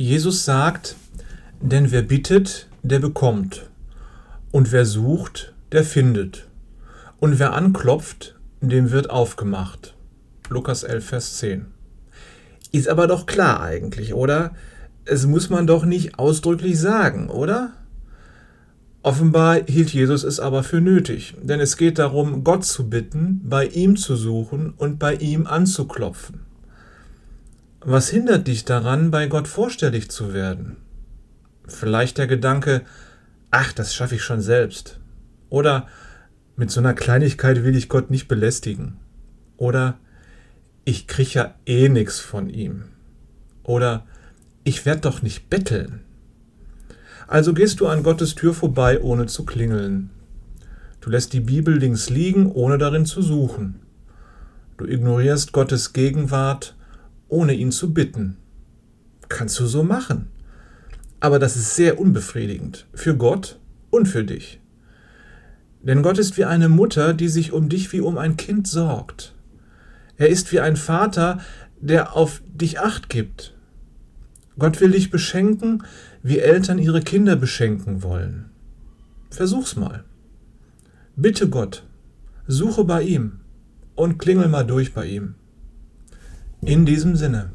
Jesus sagt, denn wer bittet, der bekommt, und wer sucht, der findet, und wer anklopft, dem wird aufgemacht. Lukas 11, Vers 10. Ist aber doch klar eigentlich, oder? Es muss man doch nicht ausdrücklich sagen, oder? Offenbar hielt Jesus es aber für nötig, denn es geht darum, Gott zu bitten, bei ihm zu suchen und bei ihm anzuklopfen. Was hindert dich daran, bei Gott vorstellig zu werden? Vielleicht der Gedanke, ach, das schaffe ich schon selbst. Oder mit so einer Kleinigkeit will ich Gott nicht belästigen. Oder ich kriege ja eh nichts von ihm. Oder ich werde doch nicht betteln. Also gehst du an Gottes Tür vorbei, ohne zu klingeln. Du lässt die Bibel links liegen, ohne darin zu suchen. Du ignorierst Gottes Gegenwart, ohne ihn zu bitten. Kannst du so machen. Aber das ist sehr unbefriedigend, für Gott und für dich. Denn Gott ist wie eine Mutter, die sich um dich wie um ein Kind sorgt. Er ist wie ein Vater, der auf dich acht gibt. Gott will dich beschenken, wie Eltern ihre Kinder beschenken wollen. Versuch's mal. Bitte Gott, suche bei ihm und klingel mal durch bei ihm. In diesem Sinne.